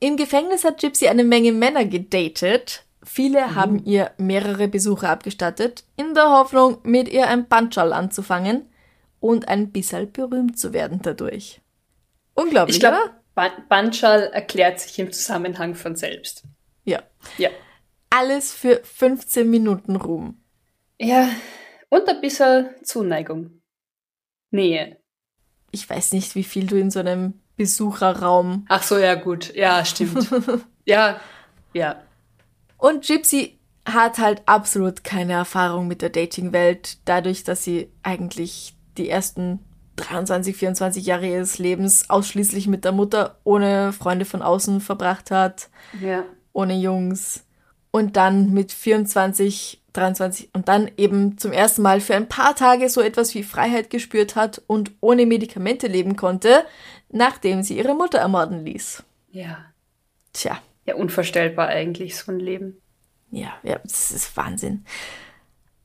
Im Gefängnis hat Gypsy eine Menge Männer gedatet. Viele haben ihr mehrere Besuche abgestattet, in der Hoffnung, mit ihr ein Punchal anzufangen und ein bisschen berühmt zu werden dadurch. Unglaublich, Ich glaube, oder? Banchal erklärt sich im Zusammenhang von selbst. Ja. Ja. Alles für 15 Minuten Ruhm. Ja. Und ein bisschen Zuneigung. Nähe. Ich weiß nicht, wie viel du in so einem Besucherraum. Ach so, ja, gut. Ja, stimmt. [LAUGHS] ja. Ja. Und Gypsy hat halt absolut keine Erfahrung mit der Dating-Welt, dadurch, dass sie eigentlich die ersten 23, 24 Jahre ihres Lebens ausschließlich mit der Mutter ohne Freunde von außen verbracht hat, Ja. ohne Jungs. Und dann mit 24, 23 und dann eben zum ersten Mal für ein paar Tage so etwas wie Freiheit gespürt hat und ohne Medikamente leben konnte, nachdem sie ihre Mutter ermorden ließ. Ja. Tja. Ja, unvorstellbar eigentlich, so ein Leben. Ja, ja, das ist Wahnsinn.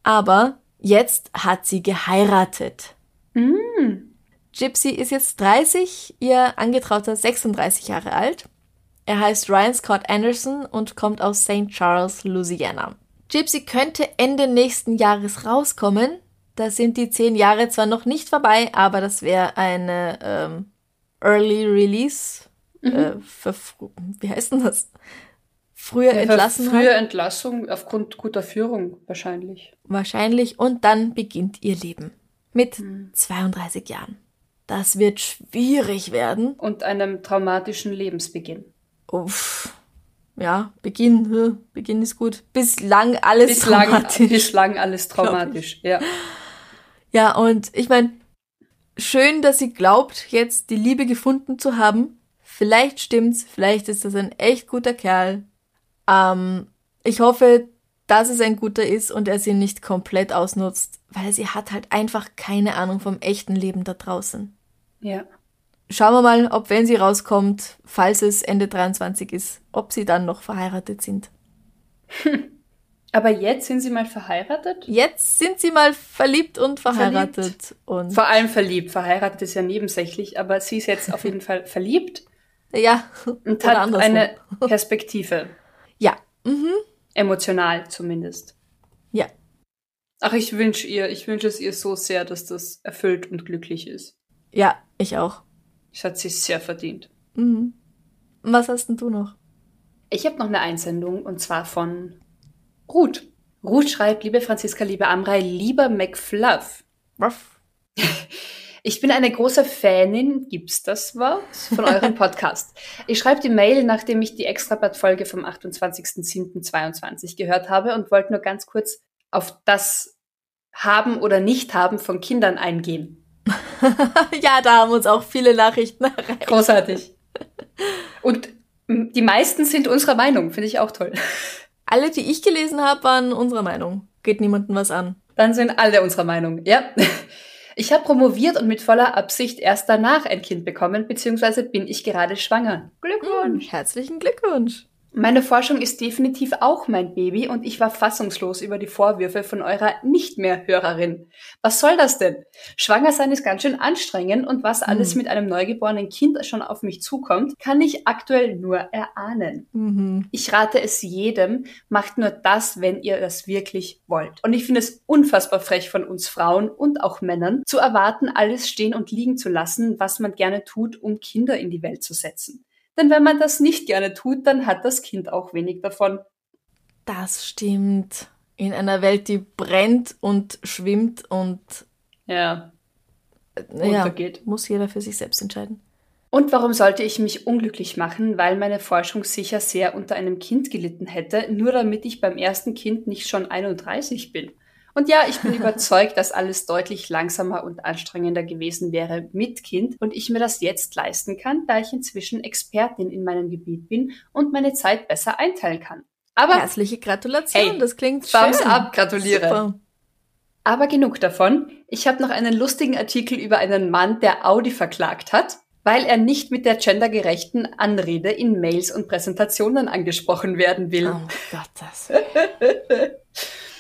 Aber jetzt hat sie geheiratet. Mm. Gypsy ist jetzt 30, ihr Angetrauter 36 Jahre alt. Er heißt Ryan Scott Anderson und kommt aus St. Charles, Louisiana. Gypsy könnte Ende nächsten Jahres rauskommen. Da sind die zehn Jahre zwar noch nicht vorbei, aber das wäre eine ähm, Early Release. Äh, verfr- wie heißt denn das? Früher entlassen. Frühe Entlassung aufgrund guter Führung wahrscheinlich. Wahrscheinlich. Und dann beginnt ihr Leben. Mit 32 Jahren. Das wird schwierig werden. Und einem traumatischen Lebensbeginn. Uff. Ja, Beginn, Beginn ist gut. Bislang alles Bislang, traumatisch. bislang alles traumatisch. Ja. Ja, und ich meine, schön, dass sie glaubt, jetzt die Liebe gefunden zu haben. Vielleicht stimmt's, vielleicht ist das ein echt guter Kerl. Ähm, ich hoffe, dass es ein guter ist und er sie nicht komplett ausnutzt, weil sie hat halt einfach keine Ahnung vom echten Leben da draußen. Ja. Schauen wir mal, ob wenn sie rauskommt, falls es Ende 23 ist, ob sie dann noch verheiratet sind. Aber jetzt sind sie mal verheiratet? Jetzt sind sie mal verliebt und verheiratet und Vor allem verliebt. Verheiratet ist ja nebensächlich, aber sie ist jetzt auf jeden Fall verliebt ja, und hat andersrum. eine [LAUGHS] Perspektive. Ja, mhm. Emotional zumindest. ja, Ach, ich wünsche ihr, ich wünsche es ihr so sehr, dass das erfüllt und glücklich ist. ja, ich auch. Das hat sie sehr verdient. Mhm. Was hast denn du noch? Ich habe noch eine Einsendung und zwar von Ruth. Ruth schreibt, liebe Franziska, liebe Amrei, lieber McFluff. Ruff. [LAUGHS] Ich bin eine große Fanin, gibt's das Wort, von eurem [LAUGHS] Podcast. Ich schreibe die Mail, nachdem ich die Extrablatt-Folge vom 28.07.22 gehört habe und wollte nur ganz kurz auf das Haben oder Nicht-Haben von Kindern eingehen. [LAUGHS] ja, da haben uns auch viele Nachrichten [LAUGHS] erreicht. Großartig. Und die meisten sind unserer Meinung, finde ich auch toll. Alle, die ich gelesen habe, waren unserer Meinung. Geht niemandem was an. Dann sind alle unserer Meinung, ja. Ich habe promoviert und mit voller Absicht erst danach ein Kind bekommen, beziehungsweise bin ich gerade schwanger. Glückwunsch! Herzlichen Glückwunsch. Meine Forschung ist definitiv auch mein Baby und ich war fassungslos über die Vorwürfe von eurer nicht mehr Hörerin. Was soll das denn? Schwanger sein ist ganz schön anstrengend und was alles Hm. mit einem neugeborenen Kind schon auf mich zukommt, kann ich aktuell nur erahnen. Mhm. Ich rate es jedem, macht nur das, wenn ihr das wirklich wollt. Und ich finde es unfassbar frech von uns Frauen und auch Männern zu erwarten, alles stehen und liegen zu lassen, was man gerne tut, um Kinder in die Welt zu setzen. Denn wenn man das nicht gerne tut, dann hat das Kind auch wenig davon. Das stimmt. In einer Welt, die brennt und schwimmt und Ja, äh, ja, Untergeht. muss jeder für sich selbst entscheiden. Und warum sollte ich mich unglücklich machen, weil meine Forschung sicher sehr unter einem Kind gelitten hätte, nur damit ich beim ersten Kind nicht schon 31 bin? Und ja, ich bin überzeugt, dass alles deutlich langsamer und anstrengender gewesen wäre mit Kind und ich mir das jetzt leisten kann, da ich inzwischen Expertin in meinem Gebiet bin und meine Zeit besser einteilen kann. Aber herzliche Gratulation, hey, das klingt Thumbs schön. up, gratuliere. Super. Aber genug davon. Ich habe noch einen lustigen Artikel über einen Mann, der Audi verklagt hat weil er nicht mit der gendergerechten Anrede in Mails und Präsentationen angesprochen werden will. Oh Gott, das. [LAUGHS]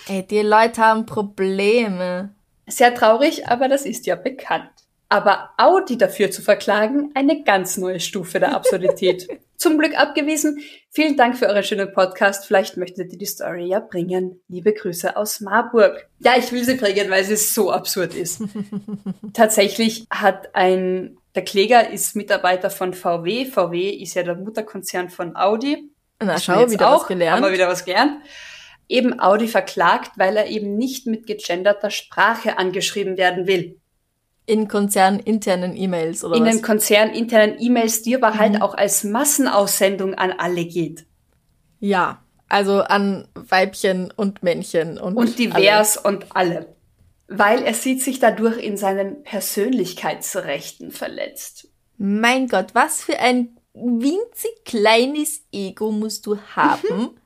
Ey, die Leute haben Probleme. Sehr traurig, aber das ist ja bekannt. Aber Audi dafür zu verklagen, eine ganz neue Stufe der Absurdität. [LAUGHS] Zum Glück abgewiesen. Vielen Dank für euren schönen Podcast. Vielleicht möchtet ihr die Story ja bringen. Liebe Grüße aus Marburg. Ja, ich will sie bringen, weil sie so absurd ist. [LAUGHS] Tatsächlich hat ein der Kläger ist Mitarbeiter von VW. VW ist ja der Mutterkonzern von Audi. Na, schau, wieder auch. was gelernt. Haben wir wieder was gelernt. Eben Audi verklagt, weil er eben nicht mit gegenderter Sprache angeschrieben werden will. In konzerninternen E-Mails oder In was? den konzerninternen E-Mails, die aber halt mhm. halt auch als Massenaussendung an alle geht. Ja, also an Weibchen und Männchen und Und divers alle. und alle weil er sieht sich dadurch in seinen Persönlichkeitsrechten verletzt. Mein Gott, was für ein winzig kleines Ego musst du haben?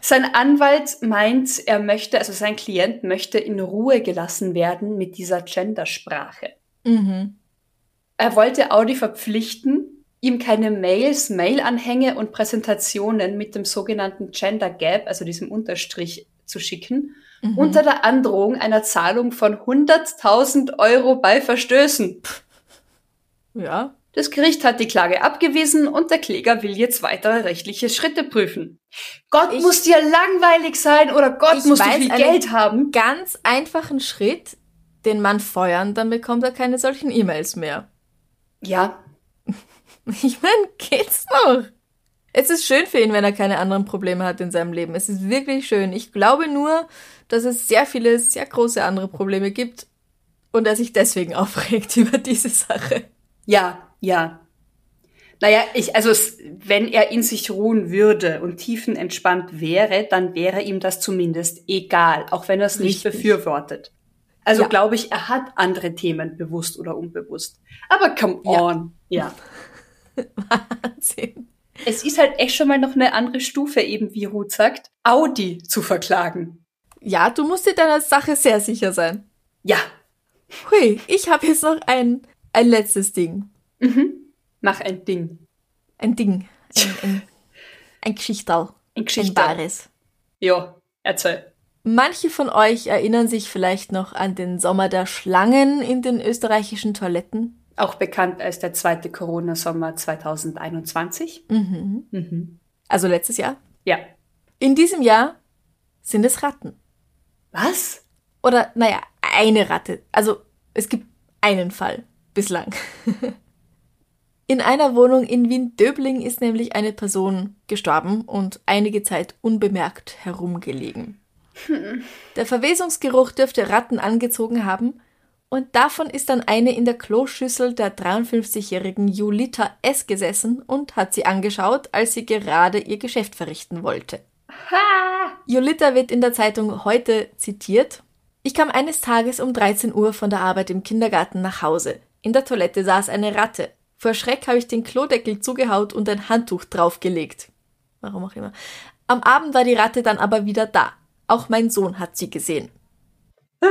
Sein Anwalt meint, er möchte, also sein Klient möchte in Ruhe gelassen werden mit dieser Gendersprache. Mhm. Er wollte Audi verpflichten, ihm keine Mails, Mailanhänge und Präsentationen mit dem sogenannten Gender Gap, also diesem Unterstrich, zu schicken mhm. unter der Androhung einer Zahlung von 100.000 Euro bei Verstößen. Ja. Das Gericht hat die Klage abgewiesen und der Kläger will jetzt weitere rechtliche Schritte prüfen. Gott ich, muss dir langweilig sein oder Gott muss viel Geld haben. Ganz einfachen Schritt, den Mann feuern, dann bekommt er keine solchen E-Mails mehr. Ja. [LAUGHS] Ich meine, geht's noch? Es ist schön für ihn, wenn er keine anderen Probleme hat in seinem Leben. Es ist wirklich schön. Ich glaube nur, dass es sehr viele, sehr große andere Probleme gibt und er sich deswegen [LAUGHS] aufregt über diese Sache. Ja, ja. Naja, ich, also wenn er in sich ruhen würde und tiefenentspannt wäre, dann wäre ihm das zumindest egal, auch wenn er es nicht befürwortet. Also ja. glaube ich, er hat andere Themen, bewusst oder unbewusst. Aber come on. Ja. ja. [LAUGHS] Wahnsinn es ist halt echt schon mal noch eine andere Stufe, eben wie Ruth sagt, Audi zu verklagen. Ja, du musst dir deiner Sache sehr sicher sein. Ja. Hui, ich habe jetzt noch ein, ein letztes Ding. Mhm. Mach ein Ding. Ein Ding. Ein, ein, ein Geschichtal. Ein Geschichtal. Ein Bares. Ja, erzähl. Manche von euch erinnern sich vielleicht noch an den Sommer der Schlangen in den österreichischen Toiletten auch bekannt als der zweite Corona-Sommer 2021. Mhm. Mhm. Also letztes Jahr? Ja. In diesem Jahr sind es Ratten. Was? Oder, naja, eine Ratte. Also es gibt einen Fall bislang. [LAUGHS] In einer Wohnung in Wien-Döbling ist nämlich eine Person gestorben und einige Zeit unbemerkt herumgelegen. Hm. Der Verwesungsgeruch dürfte Ratten angezogen haben und davon ist dann eine in der Kloschüssel der 53-jährigen Julita S. gesessen und hat sie angeschaut, als sie gerade ihr Geschäft verrichten wollte. Ha! Julita wird in der Zeitung heute zitiert. Ich kam eines Tages um 13 Uhr von der Arbeit im Kindergarten nach Hause. In der Toilette saß eine Ratte. Vor Schreck habe ich den Klodeckel zugehaut und ein Handtuch draufgelegt. Warum auch immer. Am Abend war die Ratte dann aber wieder da. Auch mein Sohn hat sie gesehen. [LAUGHS]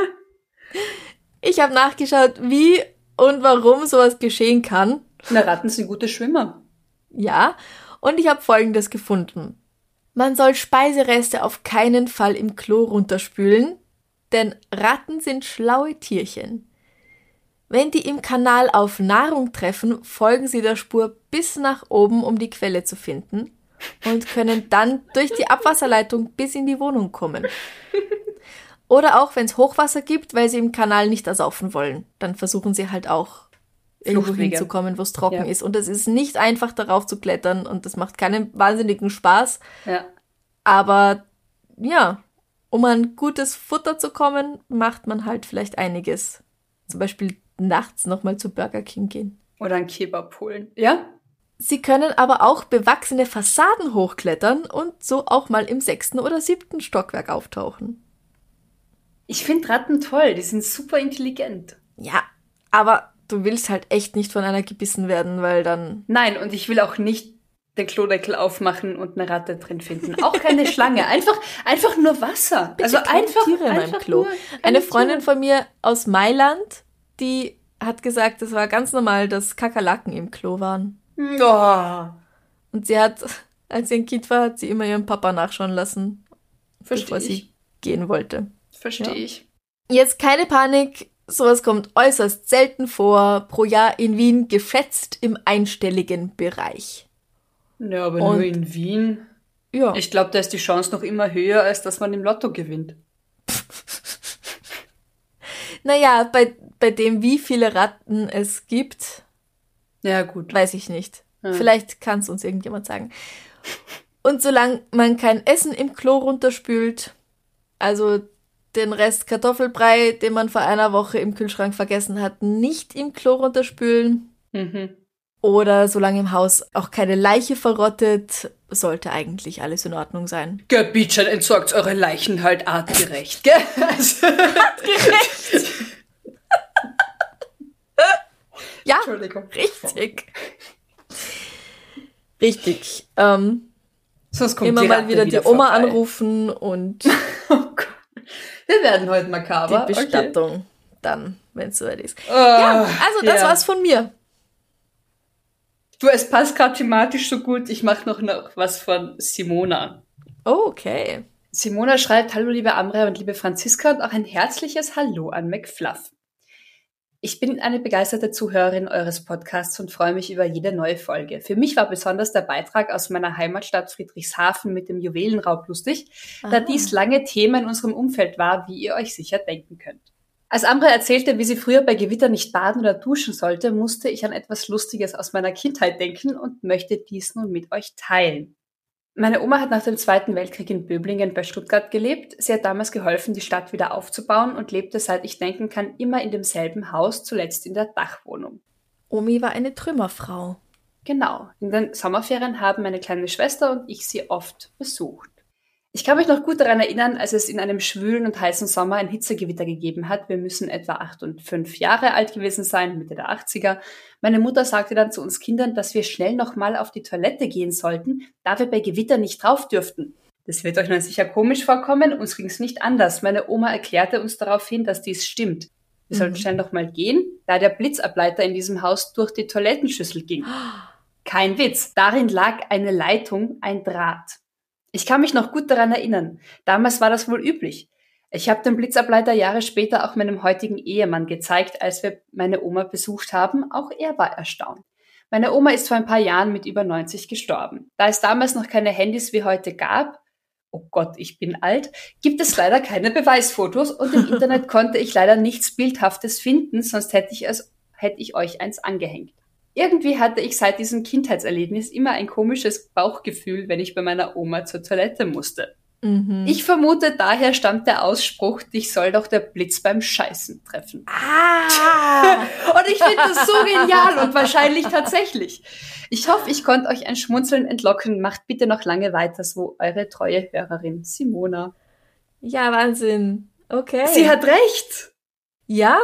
Ich habe nachgeschaut, wie und warum sowas geschehen kann. Na, Ratten sind gute Schwimmer. Ja, und ich habe Folgendes gefunden. Man soll Speisereste auf keinen Fall im Klo runterspülen, denn Ratten sind schlaue Tierchen. Wenn die im Kanal auf Nahrung treffen, folgen sie der Spur bis nach oben, um die Quelle zu finden und können dann durch die Abwasserleitung bis in die Wohnung kommen. Oder auch, wenn es Hochwasser gibt, weil sie im Kanal nicht ersaufen wollen. Dann versuchen sie halt auch irgendwo hinzukommen, wo es trocken ja. ist. Und es ist nicht einfach, darauf zu klettern und das macht keinen wahnsinnigen Spaß. Ja. Aber ja, um an gutes Futter zu kommen, macht man halt vielleicht einiges. Zum Beispiel nachts nochmal zu Burger King gehen. Oder ein Kebab holen. Ja? Sie können aber auch bewachsene Fassaden hochklettern und so auch mal im sechsten oder siebten Stockwerk auftauchen. Ich finde Ratten toll, die sind super intelligent. Ja, aber du willst halt echt nicht von einer gebissen werden, weil dann. Nein, und ich will auch nicht den Klodeckel aufmachen und eine Ratte drin finden. Auch keine Schlange. Einfach, einfach nur Wasser. Bitte also einfach, Tiere in meinem Klo. Eine Freundin Tiere. von mir aus Mailand, die hat gesagt, es war ganz normal, dass Kakerlaken im Klo waren. Oh. Und sie hat, als sie ein Kind war, hat sie immer ihren Papa nachschauen lassen, Versteh bevor ich. sie gehen wollte. Verstehe ja. ich. Jetzt keine Panik, sowas kommt äußerst selten vor, pro Jahr in Wien geschätzt im einstelligen Bereich. Ja, aber Und, nur in Wien. Ja. Ich glaube, da ist die Chance noch immer höher, als dass man im Lotto gewinnt. [LAUGHS] naja, bei, bei dem, wie viele Ratten es gibt, ja, gut. Weiß ich nicht. Ja. Vielleicht kann es uns irgendjemand sagen. Und solange man kein Essen im Klo runterspült, also den Rest Kartoffelbrei, den man vor einer Woche im Kühlschrank vergessen hat, nicht im Klo runterspülen. Mhm. Oder solange im Haus auch keine Leiche verrottet, sollte eigentlich alles in Ordnung sein. Gebietschern entsorgt eure Leichen halt artgerecht, gell? artgerecht! [LAUGHS] Ja, Entschuldigung. richtig. Richtig. Ähm, Sonst kommt immer mal wieder, wieder die Oma vorbei. anrufen und [LAUGHS] oh Gott. wir werden heute makaber. Die Bestattung okay. dann, wenn es soweit ist. Uh, ja, also das ja. war's von mir. Du, es passt gerade thematisch so gut. Ich mache noch, noch was von Simona. Oh, okay. Simona schreibt, hallo liebe Amre und liebe Franziska und auch ein herzliches Hallo an McFluff. Ich bin eine begeisterte Zuhörerin eures Podcasts und freue mich über jede neue Folge. Für mich war besonders der Beitrag aus meiner Heimatstadt Friedrichshafen mit dem Juwelenraub lustig, Aha. da dies lange Thema in unserem Umfeld war, wie ihr euch sicher denken könnt. Als Ambre erzählte, wie sie früher bei Gewitter nicht baden oder duschen sollte, musste ich an etwas Lustiges aus meiner Kindheit denken und möchte dies nun mit euch teilen. Meine Oma hat nach dem Zweiten Weltkrieg in Böblingen bei Stuttgart gelebt. Sie hat damals geholfen, die Stadt wieder aufzubauen und lebte, seit ich denken kann, immer in demselben Haus, zuletzt in der Dachwohnung. Omi war eine Trümmerfrau. Genau. In den Sommerferien haben meine kleine Schwester und ich sie oft besucht. Ich kann mich noch gut daran erinnern, als es in einem schwülen und heißen Sommer ein Hitzegewitter gegeben hat. Wir müssen etwa acht und fünf Jahre alt gewesen sein, Mitte der 80er. Meine Mutter sagte dann zu uns Kindern, dass wir schnell nochmal auf die Toilette gehen sollten, da wir bei Gewitter nicht drauf dürften. Das wird euch dann sicher komisch vorkommen, uns ging es nicht anders. Meine Oma erklärte uns daraufhin, dass dies stimmt. Wir mhm. sollten schnell nochmal gehen, da der Blitzableiter in diesem Haus durch die Toilettenschüssel ging. [GASPS] Kein Witz. Darin lag eine Leitung, ein Draht. Ich kann mich noch gut daran erinnern. Damals war das wohl üblich. Ich habe den Blitzableiter Jahre später auch meinem heutigen Ehemann gezeigt, als wir meine Oma besucht haben. Auch er war erstaunt. Meine Oma ist vor ein paar Jahren mit über 90 gestorben. Da es damals noch keine Handys wie heute gab, oh Gott, ich bin alt, gibt es leider keine Beweisfotos und im [LAUGHS] Internet konnte ich leider nichts Bildhaftes finden, sonst hätte ich es, hätte ich euch eins angehängt. Irgendwie hatte ich seit diesem Kindheitserlebnis immer ein komisches Bauchgefühl, wenn ich bei meiner Oma zur Toilette musste. Mhm. Ich vermute, daher stammt der Ausspruch, dich soll doch der Blitz beim Scheißen treffen. Ah! [LAUGHS] und ich finde das so genial und wahrscheinlich tatsächlich. Ich hoffe, ich konnte euch ein Schmunzeln entlocken. Macht bitte noch lange weiter so, eure treue Hörerin Simona. Ja, Wahnsinn. Okay. Sie hat recht. Ja,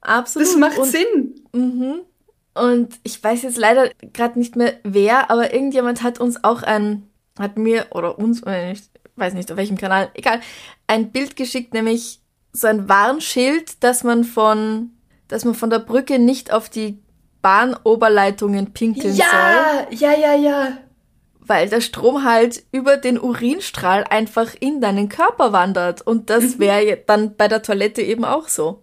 absolut. Das macht und, Sinn. Mhm. Und ich weiß jetzt leider gerade nicht mehr wer, aber irgendjemand hat uns auch ein, hat mir oder uns, ich weiß nicht auf welchem Kanal, egal, ein Bild geschickt, nämlich so ein Warnschild, dass man von, dass man von der Brücke nicht auf die Bahnoberleitungen pinkeln ja, soll. Ja, ja, ja, ja. Weil der Strom halt über den Urinstrahl einfach in deinen Körper wandert. Und das mhm. wäre dann bei der Toilette eben auch so.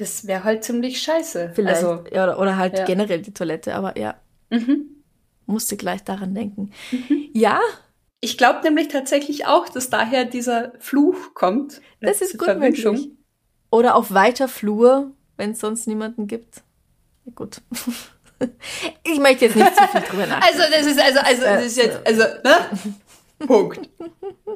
Das wäre halt ziemlich scheiße. Vielleicht. Also, ja, oder, oder halt ja. generell die Toilette, aber ja. Mhm. Musste gleich daran denken. Mhm. Ja. Ich glaube nämlich tatsächlich auch, dass daher dieser Fluch kommt. Das ist gut möglich. Oder auf weiter Flur, wenn es sonst niemanden gibt. Ja, gut. [LAUGHS] ich möchte jetzt nicht zu viel drüber [LAUGHS] nachdenken. Also, das ist, also, also, das ist jetzt, also, ne? [LAUGHS] Punkt.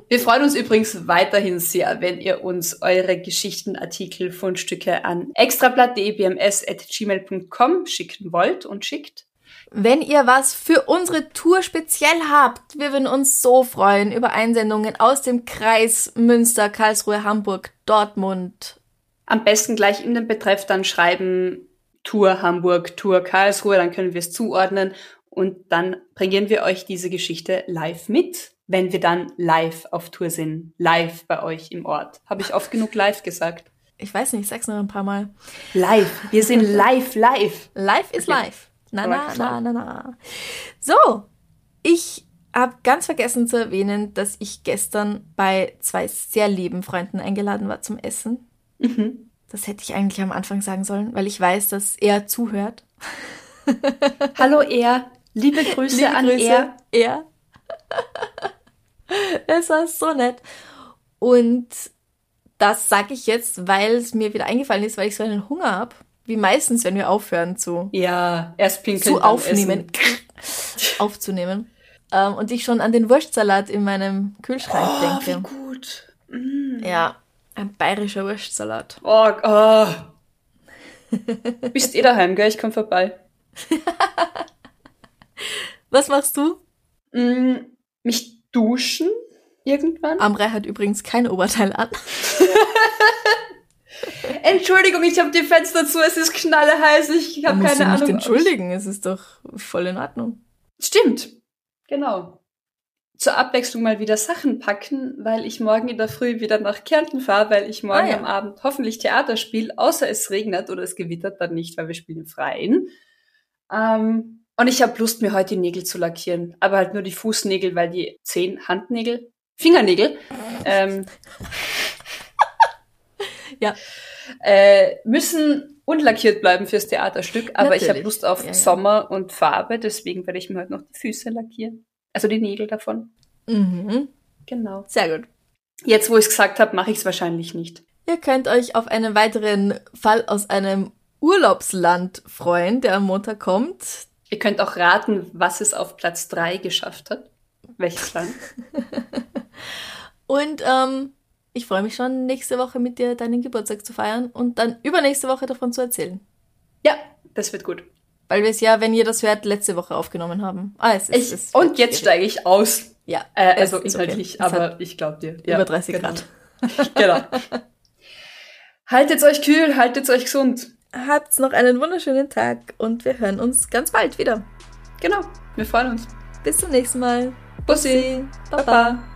Wir freuen uns übrigens weiterhin sehr, wenn ihr uns eure Geschichten, Artikel, Fundstücke an extrablatt.bms.gmail.com schicken wollt und schickt. Wenn ihr was für unsere Tour speziell habt, wir würden uns so freuen über Einsendungen aus dem Kreis Münster, Karlsruhe, Hamburg, Dortmund. Am besten gleich in den Betreff dann schreiben Tour Hamburg, Tour Karlsruhe, dann können wir es zuordnen und dann bringen wir euch diese Geschichte live mit, wenn wir dann live auf Tour sind, live bei euch im Ort. Habe ich oft genug live gesagt? Ich weiß nicht, sag's noch ein paar Mal. Live, wir sind [LAUGHS] live, live. Live ist okay. live. Na, na, na, na, na. So, ich habe ganz vergessen zu erwähnen, dass ich gestern bei zwei sehr lieben Freunden eingeladen war zum Essen. Mhm. Das hätte ich eigentlich am Anfang sagen sollen, weil ich weiß, dass er zuhört. Hallo er, liebe Grüße liebe an Grüße, er. Er. [LAUGHS] es war so nett. Und das sage ich jetzt, weil es mir wieder eingefallen ist, weil ich so einen Hunger habe wie meistens, wenn wir aufhören zu. Ja, erst pinkeln. Zu aufnehmen. [LAUGHS] aufzunehmen. Ähm, und ich schon an den Wurstsalat in meinem Kühlschrank oh, denke. Wie gut. Mm. Ja, ein bayerischer Wurstsalat. Oh, oh. Bist eh daheim, gell? Ich komm vorbei. [LAUGHS] Was machst du? Mm, mich duschen irgendwann. Amrei hat übrigens kein Oberteil an. [LAUGHS] Entschuldigung, ich habe die Fenster zu, es ist knalleheiß, ich habe keine Ahnung. Nicht entschuldigen, es ist doch voll in Ordnung. Stimmt, genau. Zur Abwechslung mal wieder Sachen packen, weil ich morgen in der Früh wieder nach Kärnten fahre, weil ich morgen ah, ja. am Abend hoffentlich Theater spiele, außer es regnet oder es gewittert dann nicht, weil wir spielen im Freien. Ähm, und ich habe Lust, mir heute die Nägel zu lackieren, aber halt nur die Fußnägel, weil die zehn Handnägel, Fingernägel, ähm, [LAUGHS] ja. Äh, müssen unlackiert bleiben fürs Theaterstück, aber Natürlich. ich habe Lust auf ja, ja. Sommer und Farbe, deswegen werde ich mir heute noch die Füße lackieren. Also die Nägel davon. Mhm. Genau. Sehr gut. Jetzt, wo ich es gesagt habe, mache ich es wahrscheinlich nicht. Ihr könnt euch auf einen weiteren Fall aus einem Urlaubsland freuen, der am Montag kommt. Ihr könnt auch raten, was es auf Platz 3 geschafft hat. Welches Land? [LAUGHS] und ähm, ich freue mich schon, nächste Woche mit dir deinen Geburtstag zu feiern und dann übernächste Woche davon zu erzählen. Ja, das wird gut. Weil wir es ja, wenn ihr das hört, letzte Woche aufgenommen haben. Ah, es ist, ich, es und jetzt steige ich aus. Ja. Äh, also inhaltlich, okay. aber ich glaube dir. Ja, über 30 genau. Grad. [LAUGHS] genau. [LAUGHS] haltet euch kühl, haltet euch gesund. Habt noch einen wunderschönen Tag und wir hören uns ganz bald wieder. Genau, wir freuen uns. Bis zum nächsten Mal. Bussi. Bussi. Baba. Baba.